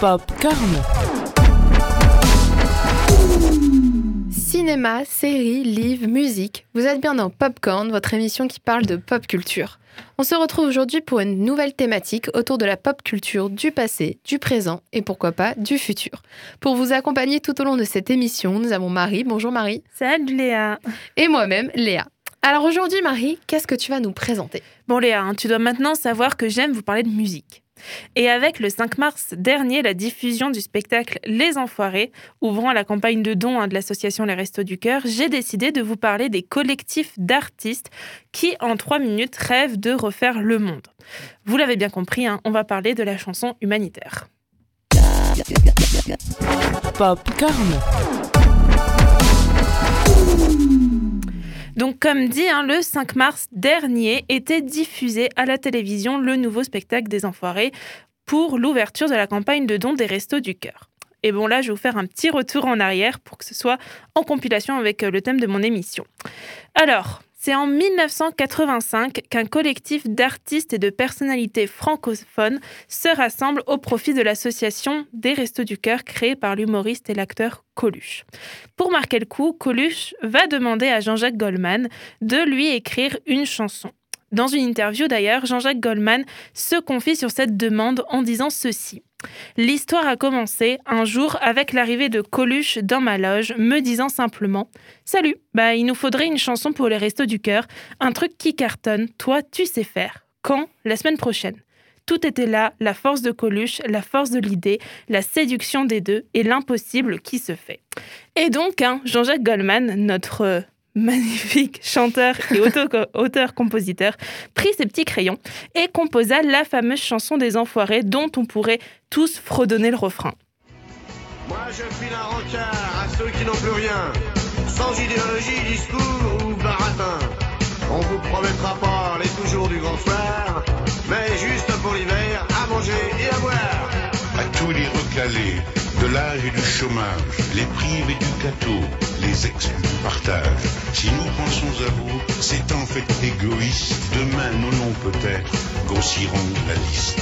Popcorn. Cinéma, séries, livres, musique. Vous êtes bien dans Popcorn, votre émission qui parle de pop culture. On se retrouve aujourd'hui pour une nouvelle thématique autour de la pop culture du passé, du présent et pourquoi pas du futur. Pour vous accompagner tout au long de cette émission, nous avons Marie. Bonjour Marie. Salut Léa. Et moi-même, Léa. Alors aujourd'hui, Marie, qu'est-ce que tu vas nous présenter? Bon Léa, hein, tu dois maintenant savoir que j'aime vous parler de musique. Et avec le 5 mars dernier, la diffusion du spectacle Les Enfoirés, ouvrant la campagne de dons hein, de l'association Les Restos du Cœur, j'ai décidé de vous parler des collectifs d'artistes qui, en trois minutes, rêvent de refaire le monde. Vous l'avez bien compris, hein, on va parler de la chanson humanitaire. Donc, comme dit, hein, le 5 mars dernier était diffusé à la télévision le nouveau spectacle des Enfoirés pour l'ouverture de la campagne de dons des Restos du Cœur. Et bon, là, je vais vous faire un petit retour en arrière pour que ce soit en compilation avec euh, le thème de mon émission. Alors, c'est en 1985 qu'un collectif d'artistes et de personnalités francophones se rassemble au profit de l'association des Restos du Cœur créée par l'humoriste et l'acteur Coluche. Pour marquer le coup, Coluche va demander à Jean-Jacques Goldman de lui écrire une chanson. Dans une interview d'ailleurs, Jean-Jacques Goldman se confie sur cette demande en disant ceci. L'histoire a commencé un jour avec l'arrivée de Coluche dans ma loge, me disant simplement Salut, bah il nous faudrait une chanson pour les restos du cœur, un truc qui cartonne, toi tu sais faire. Quand? La semaine prochaine. Tout était là, la force de Coluche, la force de l'idée, la séduction des deux et l'impossible qui se fait. Et donc, hein, Jean-Jacques Goldman, notre magnifique chanteur et auteur-compositeur, prit ses petits crayons et composa la fameuse chanson des enfoirés dont on pourrait tous fredonner le refrain. Moi je file un rencard à ceux qui n'ont plus rien, sans idéologie, discours ou baratin. On vous promettra pas les toujours du grand soir, mais juste pour l'hiver, à manger et à boire. À tous les recalés, de l'âge et du chômage, les privés du gâteau, les exclus du partage. Si nous pensons à vous, c'est en fait égoïste. Demain, nos noms peut-être grossiront la liste.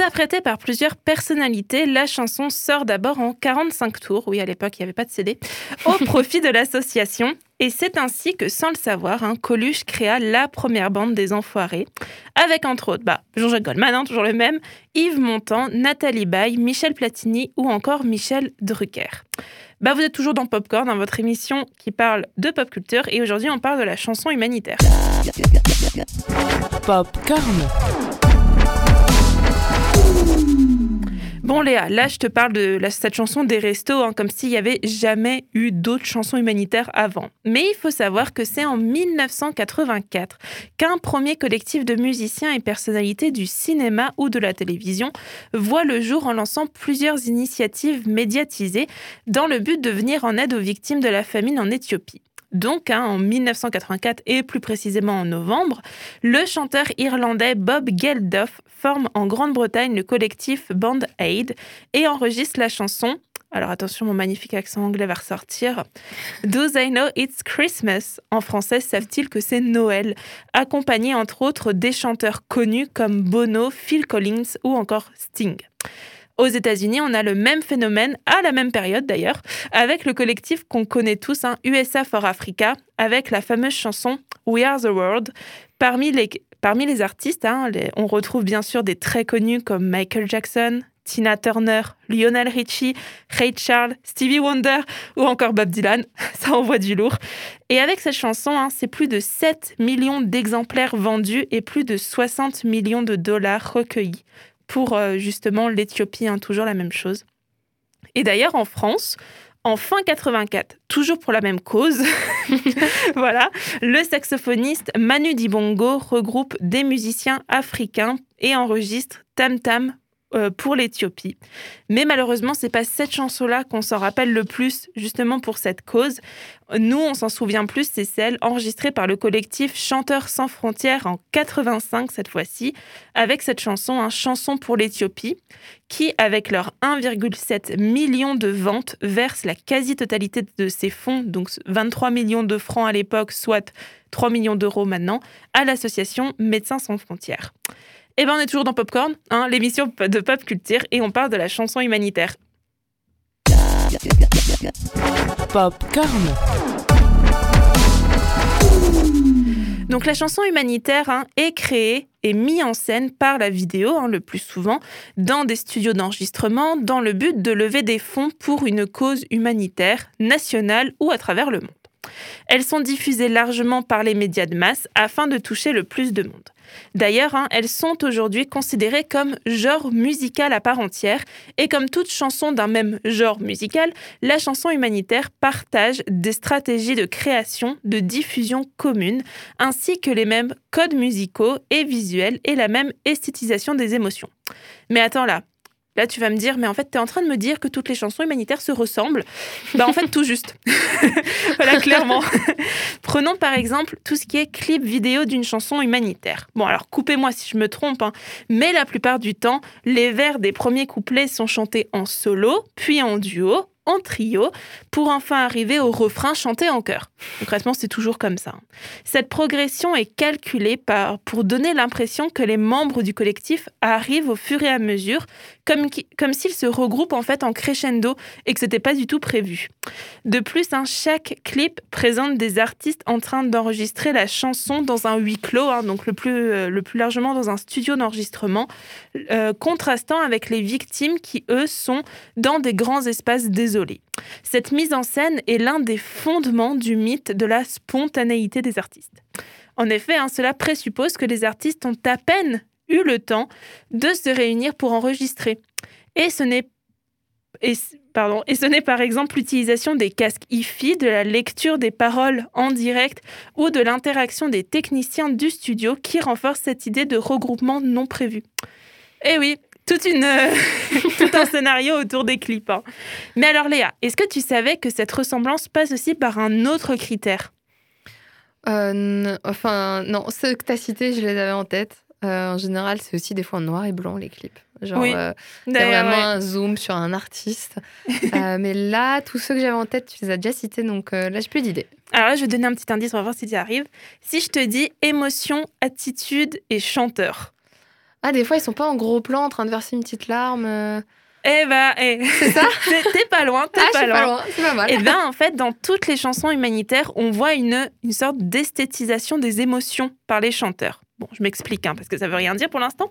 Interprétée par plusieurs personnalités, la chanson sort d'abord en 45 tours, oui à l'époque il n'y avait pas de CD, au profit de l'association. Et c'est ainsi que, sans le savoir, hein, Coluche créa la première bande des Enfoirés, avec entre autres bah, Jean-Jacques Goldman, hein, toujours le même, Yves Montand, Nathalie Baye, Michel Platini ou encore Michel Drucker. Bah, vous êtes toujours dans Popcorn, dans votre émission qui parle de pop culture, et aujourd'hui on parle de la chanson humanitaire. Popcorn. Bon Léa, là je te parle de cette chanson des restos hein, comme s'il n'y avait jamais eu d'autres chansons humanitaires avant. Mais il faut savoir que c'est en 1984 qu'un premier collectif de musiciens et personnalités du cinéma ou de la télévision voit le jour en lançant plusieurs initiatives médiatisées dans le but de venir en aide aux victimes de la famine en Éthiopie. Donc, hein, en 1984 et plus précisément en novembre, le chanteur irlandais Bob Geldof forme en Grande-Bretagne le collectif Band Aid et enregistre la chanson. Alors attention, mon magnifique accent anglais va ressortir. Do they know it's Christmas? En français, savent-ils que c'est Noël? Accompagné entre autres des chanteurs connus comme Bono, Phil Collins ou encore Sting. Aux États-Unis, on a le même phénomène, à la même période d'ailleurs, avec le collectif qu'on connaît tous, hein, USA for Africa, avec la fameuse chanson We Are the World. Parmi les, parmi les artistes, hein, on retrouve bien sûr des très connus comme Michael Jackson, Tina Turner, Lionel Richie, Ray Charles, Stevie Wonder ou encore Bob Dylan. Ça envoie du lourd. Et avec cette chanson, hein, c'est plus de 7 millions d'exemplaires vendus et plus de 60 millions de dollars recueillis pour euh, justement l'Éthiopie, hein, toujours la même chose. Et d'ailleurs, en France, en fin 84, toujours pour la même cause, voilà, le saxophoniste Manu Dibongo regroupe des musiciens africains et enregistre Tam Tam pour l'Éthiopie. Mais malheureusement, c'est pas cette chanson-là qu'on s'en rappelle le plus, justement pour cette cause. Nous, on s'en souvient plus, c'est celle enregistrée par le collectif Chanteurs sans frontières en 85 cette fois-ci, avec cette chanson, un chanson pour l'Éthiopie, qui, avec leurs 1,7 million de ventes, verse la quasi-totalité de ses fonds, donc 23 millions de francs à l'époque, soit 3 millions d'euros maintenant, à l'association Médecins sans frontières. Et eh ben on est toujours dans Popcorn, hein, l'émission de pop culture, et on parle de la chanson humanitaire. Popcorn. Donc la chanson humanitaire hein, est créée et mise en scène par la vidéo, hein, le plus souvent, dans des studios d'enregistrement, dans le but de lever des fonds pour une cause humanitaire, nationale ou à travers le monde. Elles sont diffusées largement par les médias de masse afin de toucher le plus de monde. D'ailleurs, hein, elles sont aujourd'hui considérées comme genre musical à part entière, et comme toute chanson d'un même genre musical, la chanson humanitaire partage des stratégies de création, de diffusion commune, ainsi que les mêmes codes musicaux et visuels et la même esthétisation des émotions. Mais attends là, Là, tu vas me dire, mais en fait, tu es en train de me dire que toutes les chansons humanitaires se ressemblent. Bah, en fait, tout juste. voilà, clairement. Prenons par exemple tout ce qui est clip vidéo d'une chanson humanitaire. Bon, alors coupez-moi si je me trompe, hein, mais la plupart du temps, les vers des premiers couplets sont chantés en solo, puis en duo, en trio pour enfin arriver au refrain chanté en chœur. Concrètement, c'est toujours comme ça. Cette progression est calculée pour donner l'impression que les membres du collectif arrivent au fur et à mesure, comme, s'ils se regroupent en fait en crescendo et que ce n'était pas du tout prévu. De plus, hein, chaque clip présente des artistes en train d'enregistrer la chanson dans un huis clos, hein, donc le plus, euh, le plus largement dans un studio d'enregistrement, euh, contrastant avec les victimes qui, eux, sont dans des grands espaces désolés cette mise en scène est l'un des fondements du mythe de la spontanéité des artistes. En effet, hein, cela présuppose que les artistes ont à peine eu le temps de se réunir pour enregistrer. Et ce n'est et, pardon, et ce n'est par exemple l'utilisation des casques hi de la lecture des paroles en direct ou de l'interaction des techniciens du studio qui renforce cette idée de regroupement non prévu. Eh oui, toute une, tout un scénario autour des clips. Hein. Mais alors Léa, est-ce que tu savais que cette ressemblance passe aussi par un autre critère? Euh, Enfin, non, ceux que tu as cités, je les avais en tête. Euh, en général, c'est aussi des fois en noir et blanc, les clips. Genre, oui. vraiment un zoom sur un artiste. mais là, tous ceux que j'avais en tête, tu les as déjà cités, donc là, j'ai plus d'idées. Alors là, je vais donner un petit indice, on va voir si tu y arrives. Si je te dis émotion, attitude et chanteur. Ah, des fois, ils sont pas en gros plan en train de verser une petite larme. Euh. Eh ben, eh. c'est ça T'es pas loin, t'es ah, pas, loin. loin. C'est pas mal. Eh ben, en fait, dans toutes les chansons humanitaires, on voit une, une sorte d'esthétisation des émotions par les chanteurs. Bon, je m'explique, hein, parce que ça veut rien dire pour l'instant.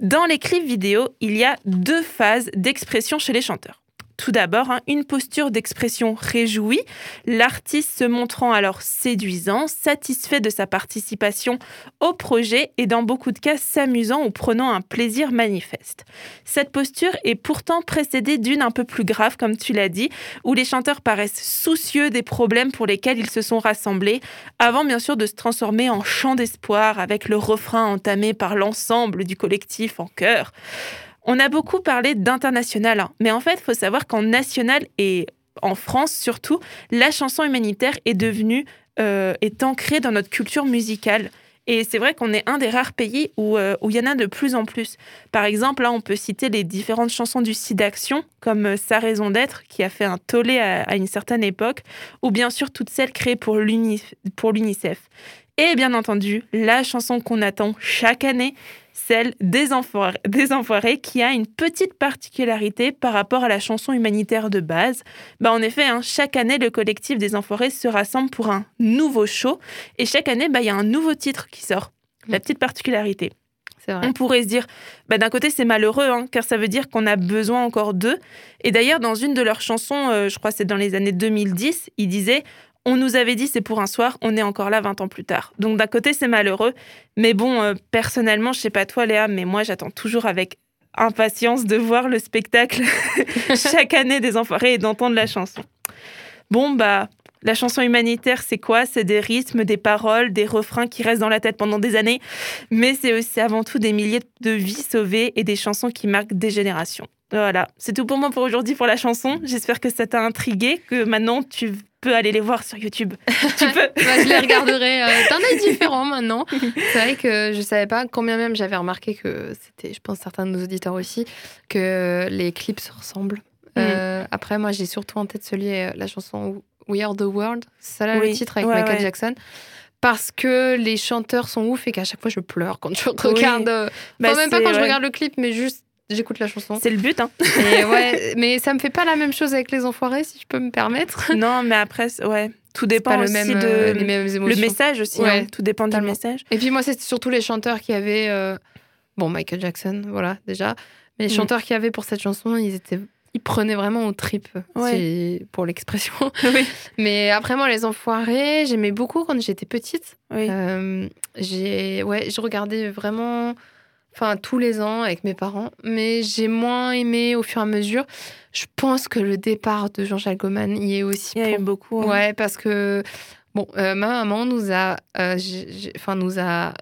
Dans les clips vidéo, il y a deux phases d'expression chez les chanteurs. Tout d'abord, hein, une posture d'expression réjouie, l'artiste se montrant alors séduisant, satisfait de sa participation au projet et dans beaucoup de cas s'amusant ou prenant un plaisir manifeste. Cette posture est pourtant précédée d'une un peu plus grave, comme tu l'as dit, où les chanteurs paraissent soucieux des problèmes pour lesquels ils se sont rassemblés, avant bien sûr de se transformer en chant d'espoir avec le refrain entamé par l'ensemble du collectif en chœur. On a beaucoup parlé d'international, hein. mais en fait, il faut savoir qu'en national et en France surtout, la chanson humanitaire est devenue, euh, est ancrée dans notre culture musicale. Et c'est vrai qu'on est un des rares pays où, euh, où il y en a de plus en plus. Par exemple, là, on peut citer les différentes chansons du SIDAction, comme euh, Sa raison d'être, qui a fait un tollé à, à, une certaine époque, ou bien sûr toutes celles créées pour l'UNICEF. Et bien entendu, la chanson qu'on attend chaque année, celle des enfoirés, des enfoirés, qui a une petite particularité par rapport à la chanson humanitaire de base. Bah, en effet, hein, chaque année, le collectif des enfoirés se rassemble pour un nouveau show et chaque année, bah, il y a un nouveau titre qui sort. La mm. petite particularité. On pourrait se dire, bah, d'un côté c'est malheureux, hein, car ça veut dire qu'on a besoin encore d'eux. Et d'ailleurs, dans une de leurs chansons, euh, je crois c'est dans les années 2010, il disait on nous avait dit c'est pour un soir, on est encore là 20 ans plus tard. Donc d'un côté c'est malheureux, mais bon, euh, personnellement, je sais pas toi Léa, mais moi j'attends toujours avec impatience de voir le spectacle chaque année des Enfoirés et d'entendre la chanson. bon, bah, la chanson humanitaire, c'est quoi? C'est des rythmes, des paroles, des refrains qui restent dans la tête pendant des années, mais c'est aussi avant tout des milliers de vies sauvées et des chansons qui marquent des générations. Voilà, c'est tout pour moi pour aujourd'hui pour la chanson. J'espère que ça t'a intrigué, que maintenant tu peux aller les voir sur YouTube. tu peux. Bah, je les regarderai euh, d'un œil différent maintenant. C'est vrai que je savais pas combien même j'avais remarqué que c'était, je pense certains de nos auditeurs aussi, que les clips se ressemblent. Euh, après, moi, j'ai surtout en tête celui, euh, la chanson We Are the World, ça là le Oui, titre avec ouais, Michael ouais. Jackson. Parce que les chanteurs sont ouf et qu'à chaque fois je pleure quand je regarde. euh, Bah, même pas quand je regarde le clip, mais juste j'écoute la chanson. C'est le but, hein. Et ouais, mais ça me fait pas la même chose avec les enfoirés, si je peux me permettre. non, mais après, ouais, tout dépend pas le aussi même, de euh, les mêmes le émotions. message aussi. Ouais, hein. Tout dépend totalement. du message. Et puis moi, c'est surtout les chanteurs qui avaient. euh, Bon, Michael Jackson, voilà, déjà. Mais les Mm. chanteurs qui avaient pour cette chanson, ils étaient. Ils prenaient vraiment aux tripes, Ouais. si- pour l'expression. oui. Mais après, moi, Les Enfoirés, j'aimais beaucoup quand j'étais petite. Oui. Euh, j'ai ouais, je regardais vraiment enfin tous les ans avec mes parents, mais j'ai moins aimé au fur et à mesure. Je pense que le départ de Jean-Jacques Goldman y est aussi Il y a eu beaucoup. hein. Ouais, parce que bon, euh, ma maman nous a euh, j'ai- j'ai- enfin nous a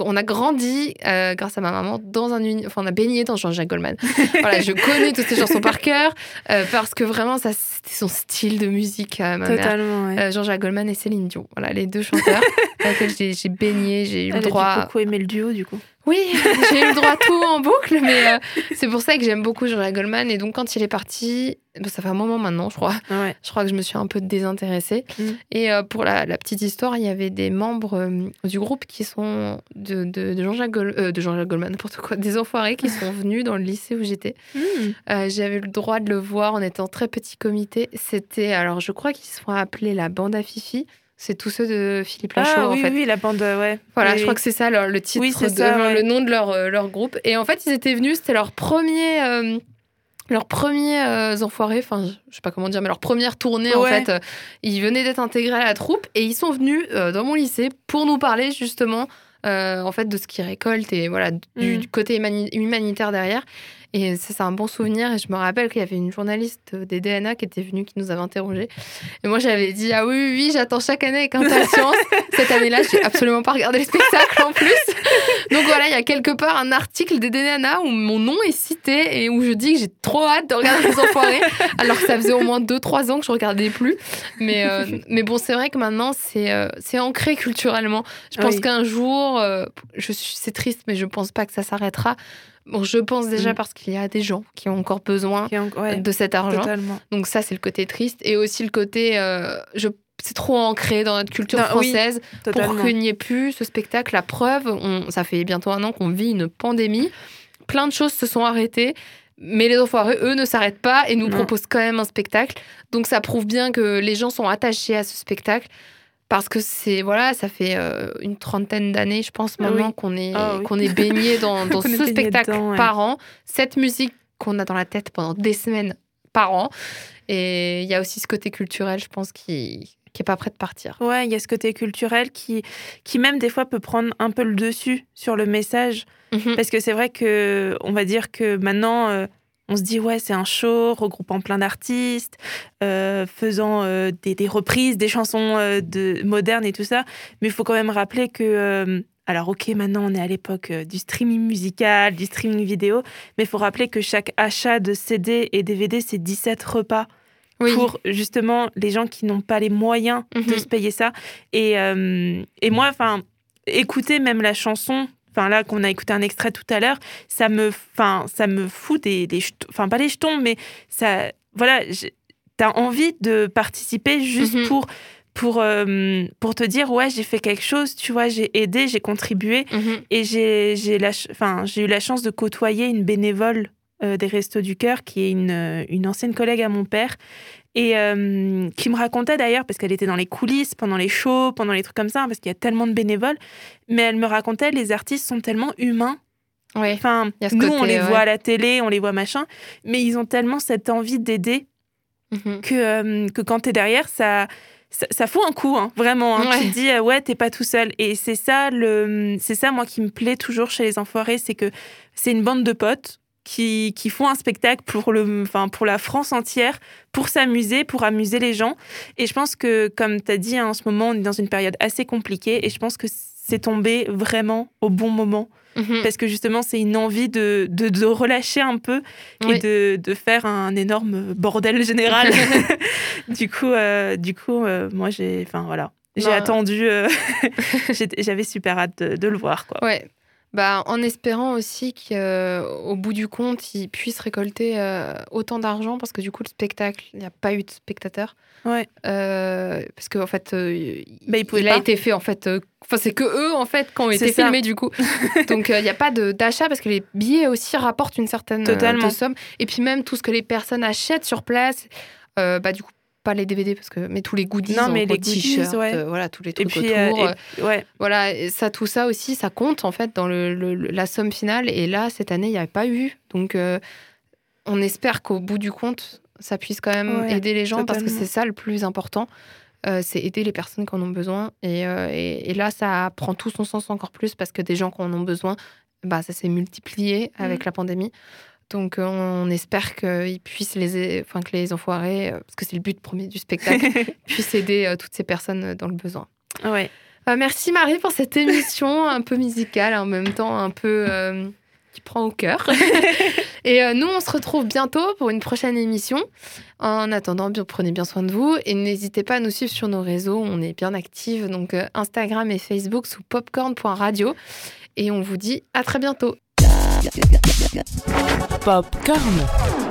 on a grandi euh, grâce à ma maman dans un uni... enfin on a baigné dans Jean-Jacques Goldman. voilà, je connais toutes ces chansons par cœur euh, parce que vraiment ça c'était son style de musique à ma mère. Totalement, ouais. Euh, Jean-Jacques Goldman et Céline Dion. Voilà, les deux chanteurs avec lesquels j'ai j'ai baigné, j'ai eu le droit. dû beaucoup aimé le duo, du coup. Oui, j'ai eu le droit à tout en boucle, mais euh, c'est pour ça que j'aime beaucoup Jean-Jacques Goldman. Et donc, quand il est parti, bon, ça fait un moment maintenant, je crois. Ouais. Je crois que je me suis un peu désintéressée. Mm. Et euh, pour la, la petite histoire, il y avait des membres euh, du groupe qui sont de, de, de Jean-Jacques Goldman, n'importe quoi, des enfoirés qui sont venus dans le lycée où j'étais. Euh, J'avais le droit de le voir en étant très petit comité. C'était, alors je crois qu'ils se font appeler la bande à Fifi. C'est tous ceux de Philippe Lachaud, Ah en oui, fait. oui, la bande, euh, ouais. Voilà, Oui. je crois que c'est ça leur- le titre, Oui, c'est de- ça, ouais. le nom de leur, euh, leur groupe. Et en fait, ils étaient venus, c'était leur premier, euh, leur premier euh, enfoirés, enfin, je sais pas comment dire, mais leur première tournée en fait. Euh, Ils venaient d'être intégrés à la troupe et ils sont venus dans mon lycée pour nous parler justement. en fait de ce qu'ils récoltent et voilà du, Mm. du côté humani- humanitaire derrière et ça c'est un bon souvenir. Et je me rappelle qu'il y avait une journaliste euh, des DNA qui était venue qui nous avait interrogés. Et moi j'avais dit ah oui oui, oui j'attends chaque année avec impatience. Cette année-là j'ai absolument pas regardé le spectacle en plus. Donc voilà il y a quelque part un article des DNA où mon nom est cité et où je dis que j'ai trop hâte de regarder les enfoirés. Alors que ça faisait au moins 2-3 ans que je regardais plus. Mais euh, mais bon c'est vrai que maintenant c'est euh, c'est ancré culturellement. Je pense Oui. qu'un jour euh, je suis c'est triste mais je pense pas que ça s'arrêtera Bon, je pense déjà Mm. parce qu'il y a des gens qui ont encore besoin ouais, de cet argent. totalement. Donc ça, c'est le côté triste. Et aussi le côté, euh, je, c'est trop ancré dans notre culture Non, française pour qu'il n'y ait plus ce spectacle. La preuve, on, ça fait bientôt un an qu'on vit une pandémie. Plein de choses se sont arrêtées. Mais les enfoirés, eux, ne s'arrêtent pas et nous Non. proposent quand même un spectacle. Donc ça prouve bien que les gens sont attachés à ce spectacle. Parce que c'est, voilà, ça fait euh, une trentaine d'années, je pense, Ah maintenant oui. qu'on est, Ah oui. qu'on est baigné dans, ce spectacle dedans, ouais. par an. Cette musique qu'on a dans la tête pendant des semaines par an. Et il y a aussi ce côté culturel, je pense, qui qui est pas prêt de partir. Ouais, il y a ce côté culturel qui, qui même des fois peut prendre un peu le dessus sur le message. Mhm. Parce que c'est vrai que on va dire que maintenant, euh, on se dit ouais, c'est un show regroupant plein d'artistes, euh, faisant euh, des, des reprises, des chansons euh, de, modernes et tout ça. Mais il faut quand même rappeler que alors ok, maintenant on est à l'époque du streaming musical, du streaming vidéo, mais il faut rappeler que chaque achat de CD et DVD, c'est 17 repas Oui. pour justement les gens qui n'ont pas les moyens de Mhm. se payer ça. Et, et moi, enfin, écouter même la chanson, enfin là qu'on a écouté un extrait tout à l'heure, ça me, enfin, ça me fout des, des jetons- enfin pas des jetons, mais ça, voilà, t'as envie de participer juste Mhm. pour pour euh, pour te dire ouais j'ai fait quelque chose, tu vois, j'ai aidé, j'ai contribué Mhm. et j'ai j'ai enfin j'ai eu la chance de côtoyer une bénévole euh, des Restos du Cœur qui est une, euh, une ancienne collègue à mon père et euh, qui me racontait d'ailleurs parce qu'elle était dans les coulisses pendant les shows, pendant les trucs comme ça parce qu'il y a tellement de bénévoles, mais elle me racontait les artistes sont tellement humains. Ouais. Enfin, nous côté, on les ouais. voit à la télé, on les voit machin, mais ils ont tellement cette envie d'aider Mhm. que, euh, que quand t'es derrière, ça, ça, ça fout un coup, hein, vraiment. hein. Ouais. Tu te dis, euh, ouais, t'es pas tout seul. Et c'est ça, le, c'est ça, moi, qui me plaît toujours chez les Enfoirés, c'est que c'est une bande de potes. Qui, qui font un spectacle pour, le, enfin, pour la France entière, pour s'amuser, pour amuser les gens. Et je pense que, comme tu as dit, hein, en ce moment, on est dans une période assez compliquée et je pense que c'est tombé vraiment au bon moment. Mhm. Parce que justement, c'est une envie de, de, de relâcher un peu Oui. et de, de faire un énorme bordel général. du coup, euh, du coup euh, moi, j'ai enfin, voilà. j'ai attendu. euh, J'avais super hâte de, de le voir. Quoi. Ouais. Bah, en espérant aussi qu'au bout du compte, ils puissent récolter euh, autant d'argent parce que du coup, le spectacle, il n'y a pas eu de spectateurs. Ouais. Euh, parce qu'en en fait, euh, Bah, il a été fait en fait. Enfin, c'est que eux en fait qui ont été filmés du coup. Donc, il n'y a pas d'achat parce que les billets aussi rapportent une certaine somme. Et puis même tout ce que les personnes achètent sur place, euh, bah du coup pas les DVD parce que mais tous les goodies, Non, mais les t-shirts, ouais. euh, voilà tous les Et trucs puis, euh, autour. et- euh, ouais. voilà, et ça, tout ça aussi, ça compte en fait dans le, le- la somme finale. Et là, cette année, il n'y avait pas eu. Donc, euh, on espère qu'au bout du compte, ça puisse quand même Ouais, aider les gens parce que c'est ça le plus important. Euh, c'est aider les personnes qui en ont besoin. Et, euh, et- et là, ça prend tout son sens encore plus parce que des gens qui en ont besoin, bah, ça s'est multiplié avec Mm. la pandémie. Donc, euh, on espère qu'ils puissent les, enfin, que les enfoirés, euh, parce que c'est le but premier du spectacle, puissent aider euh, toutes ces personnes dans le besoin. ouais. Euh, merci Marie pour cette émission un peu musicale, en même temps un peu euh, qui prend au cœur. et euh, nous, on se retrouve bientôt pour une prochaine émission. En attendant, bien, prenez bien soin de vous et n'hésitez pas à nous suivre sur nos réseaux. On est bien actifs, donc Instagram et Facebook sous popcorn.radio. Et on vous dit à très bientôt. Popcorn.